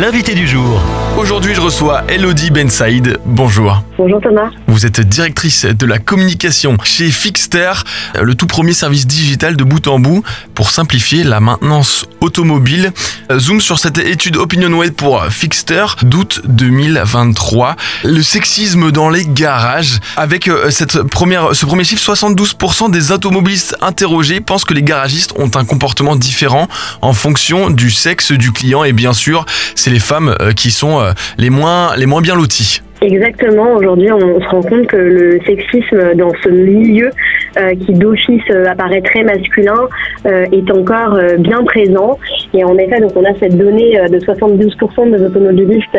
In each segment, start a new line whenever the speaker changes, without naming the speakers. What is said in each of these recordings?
l'invité du jour.
Aujourd'hui, je reçois Elodie Ben Saïd. Bonjour.
Bonjour Thomas.
Vous êtes directrice de la communication chez Fixter, le tout premier service digital de bout en bout pour simplifier la maintenance automobile. Zoom sur cette étude OpinionWay pour Fixter d'août 2023. Le sexisme dans les garages. Avec euh, cette première, ce premier chiffre, 72% des automobilistes interrogés pensent que les garagistes ont un comportement différent en fonction du sexe du client et bien sûr, c'est les femmes euh, qui sont euh, les moins, les moins bien loties.
Exactement. Aujourd'hui, on se rend compte que le sexisme dans ce milieu euh, qui d'office euh, apparaît très masculin euh, est encore bien présent. Et en effet, donc on a cette donnée de 72% des automobilistes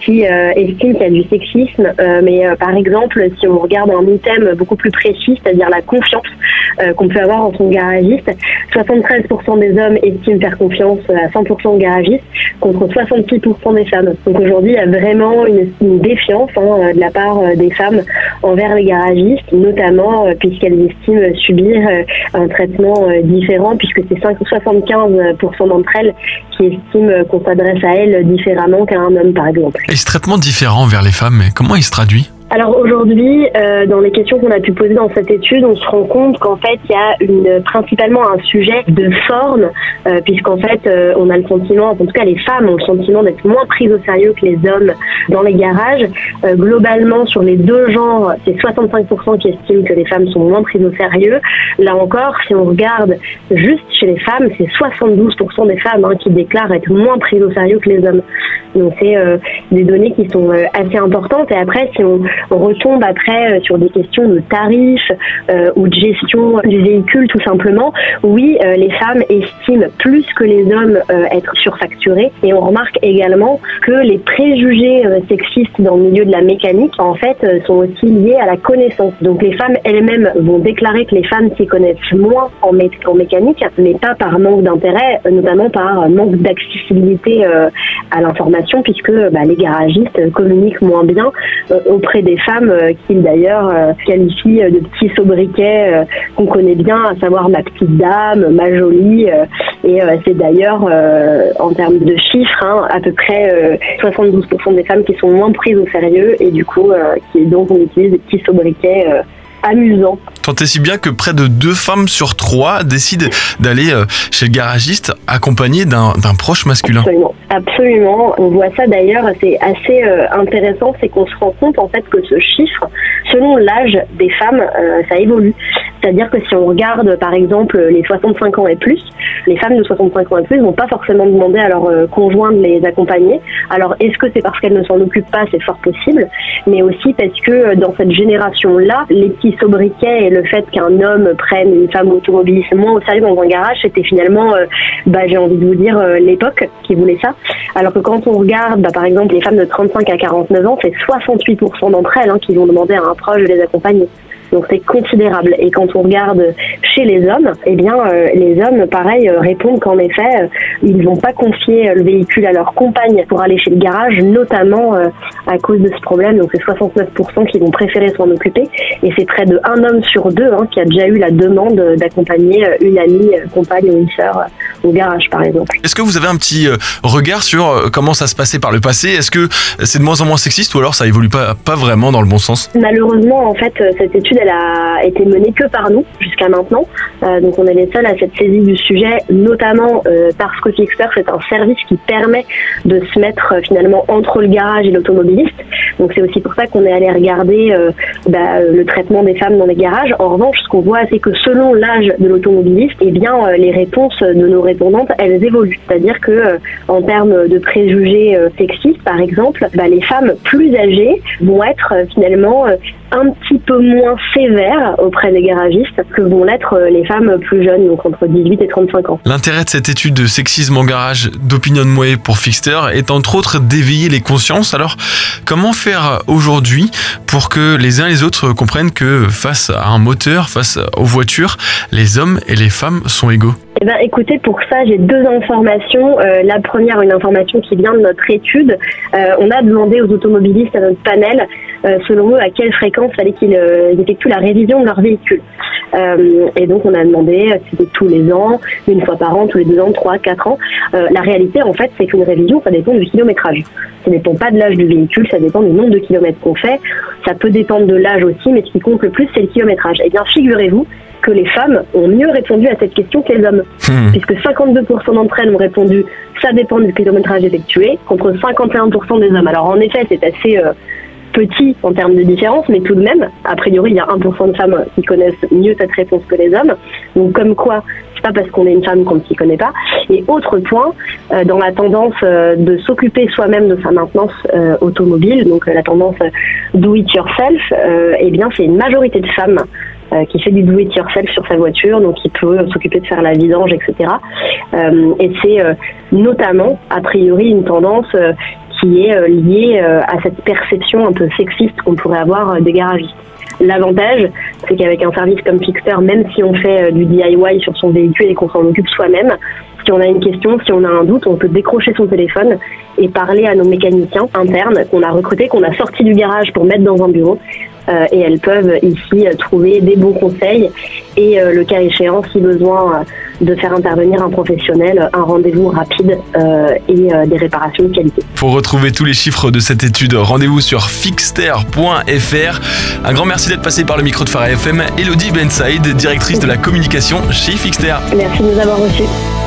qui estiment qu'il y a du sexisme. mais par exemple, si on regarde un item beaucoup plus précis, c'est-à-dire la confiance qu'on peut avoir en son garagiste, 73% des hommes estiment faire confiance à 100% au garagiste contre 66% des femmes. Donc aujourd'hui, il y a vraiment une, une défiance hein, de la part des femmes envers les garagistes, notamment puisque qu'elles estiment subir euh, un traitement euh, différent, puisque c'est 75% d'entre elles qui estiment qu'on s'adresse à elles différemment qu'à un homme, par exemple.
Et ce traitement différent vers les femmes, comment il se traduit?
Alors aujourd'hui, euh, dans les questions qu'on a pu poser dans cette étude, on se rend compte qu'en fait, il y a une, principalement un sujet de forme, euh, puisqu'en fait, euh, on a le sentiment, en tout cas les femmes ont le sentiment d'être moins prises au sérieux que les hommes dans les garages. Euh, globalement, sur les deux genres, c'est 65% qui estiment que les femmes sont moins prises au sérieux. Là encore, si on regarde juste chez les femmes, c'est 72% des femmes hein, qui déclarent être moins prises au sérieux que les hommes. Donc c'est des données qui sont assez importantes. Et après, si on on retombe après euh, sur des questions de tarifs euh, ou de gestion du véhicule tout simplement. Oui, euh, les femmes estiment plus que les hommes être surfacturés et on remarque également que les préjugés sexistes dans le milieu de la mécanique en fait sont aussi liés à la connaissance. Donc les femmes elles-mêmes vont déclarer que les femmes s'y connaissent moins en, mécanique, mais pas par manque d'intérêt, notamment par manque d'accessibilité à l'information puisque bah, les garagistes communiquent moins bien auprès des femmes euh, qu'il d'ailleurs euh, qualifie de petits sobriquets euh, qu'on connaît bien, à savoir ma petite dame, ma jolie. et c'est d'ailleurs, en termes de chiffres, hein, à peu près 72% des femmes qui sont moins prises au sérieux et du coup, qui donc on utilise des petits sobriquets amusant.
Tant et si bien que près de deux femmes sur trois décident d'aller euh, chez le garagiste accompagné d'un proche masculin.
Absolument. Absolument. On voit ça d'ailleurs, c'est assez euh, intéressant, c'est qu'on se rend compte en fait que ce chiffre, selon l'âge des femmes, euh, ça évolue. C'est-à-dire que si on regarde par exemple les 65 ans et plus, les femmes de 65 ans et plus vont pas forcément demander à leur conjoint de les accompagner. Alors est-ce que c'est parce qu'elles ne s'en occupent pas? C'est fort possible, mais aussi parce que dans cette génération-là, les petits sobriquet et le fait qu'un homme prenne une femme automobiliste moins au sérieux dans un garage, c'était finalement, euh, bah, j'ai envie de vous dire, euh, l'époque qui voulait ça. Alors que quand on regarde, bah, par exemple, les femmes de 35 à 49 ans, c'est 68% d'entre elles hein, qui vont demander à un proche de les accompagner. Donc c'est considérable. Et quand on regarde chez les hommes, eh bien euh, les hommes, pareil, euh, répondent qu'en effet, euh, ils ne vont pas confier le véhicule à leur compagne pour aller chez le garage, notamment à cause de ce problème. Donc c'est 69% qui vont préférer s'en occuper. Et c'est près de un homme sur deux hein, qui a déjà eu la demande d'accompagner une amie, compagne ou une sœur au garage, par exemple.
Est-ce que vous avez un petit regard sur comment ça se passait par le passé? Est-ce que c'est de moins en moins sexiste ou alors ça évolue pas, pas vraiment dans le bon sens?
Malheureusement, en fait, cette étude elle a été menée que par nous jusqu'à maintenant. Euh, donc on est les seuls à cette saisie du sujet, notamment euh, parce que Fixer c'est un service qui permet de se mettre euh, finalement entre le garage et l'automobiliste. Donc c'est aussi pour ça qu'on est allé regarder bah, le traitement des femmes dans les garages. En revanche, ce qu'on voit, c'est que selon l'âge de l'automobiliste, eh bien les réponses de nos elles évoluent. C'est-à-dire que en termes de préjugés sexistes, par exemple, bah, les femmes plus âgées vont être finalement un petit peu moins sévère auprès des garagistes que vont l'être euh, les femmes plus jeunes, donc entre 18 et 35 ans.
L'intérêt de cette étude de sexisme en garage d'Opinion Way pour Fixter est entre autres d'éveiller les consciences. Alors, comment faire aujourd'hui pour que les uns et les autres comprennent que face à un moteur, face aux voitures, les hommes et les femmes sont égaux?
Eh ben, écoutez, pour ça, j'ai deux informations. Euh, la première, une information qui vient de notre étude. Euh, on a demandé aux automobilistes à notre panel, euh, selon eux, à quelle fréquence fallait qu'ils effectuent la révision de leur véhicule. et donc, on a demandé si c'était tous les ans, une fois par an, tous les deux ans, trois, quatre ans. la réalité, en fait, c'est qu'une révision, ça dépend du kilométrage. Ça ne dépend pas de l'âge du véhicule, ça dépend du nombre de kilomètres qu'on fait. Ça peut dépendre de l'âge aussi, mais ce qui compte le plus, c'est le kilométrage. Eh bien, figurez-vous que les femmes ont mieux répondu à cette question que les hommes. Hmm. Puisque 52% d'entre elles ont répondu ça dépend du kilométrage effectué, contre 51% des hommes. Alors en effet, c'est assez euh, petit en termes de différence, mais tout de même, a priori, il y a 1% de femmes qui connaissent mieux cette réponse que les hommes. Donc comme quoi, c'est pas parce qu'on est une femme qu'on ne s'y connaît pas. Et autre point, euh, dans la tendance euh, de s'occuper soi-même de sa maintenance automobile, donc la tendance do it yourself, eh bien c'est une majorité de femmes euh, qui fait du do it yourself sur sa voiture, donc il peut s'occuper de faire la vidange, etc. Euh, et c'est euh, notamment, a priori, une tendance qui est liée à cette perception un peu sexiste qu'on pourrait avoir des garagistes. L'avantage, c'est qu'avec un service comme Fixter, même si on fait du DIY sur son véhicule et qu'on s'en occupe soi-même, on a une question, si on a un doute, on peut décrocher son téléphone et parler à nos mécaniciens internes qu'on a recrutés, qu'on a sortis du garage pour mettre dans un bureau. Euh, et elles peuvent ici trouver des bons conseils et euh, le cas échéant, si besoin euh, de faire intervenir un professionnel, un rendez-vous rapide et des réparations de qualité.
Pour retrouver tous les chiffres de cette étude, rendez-vous sur fixter.fr. Un grand merci d'être passé par le micro de Phare FM. Elodie Benside, directrice de la communication chez Fixter.
Merci de nous avoir reçus.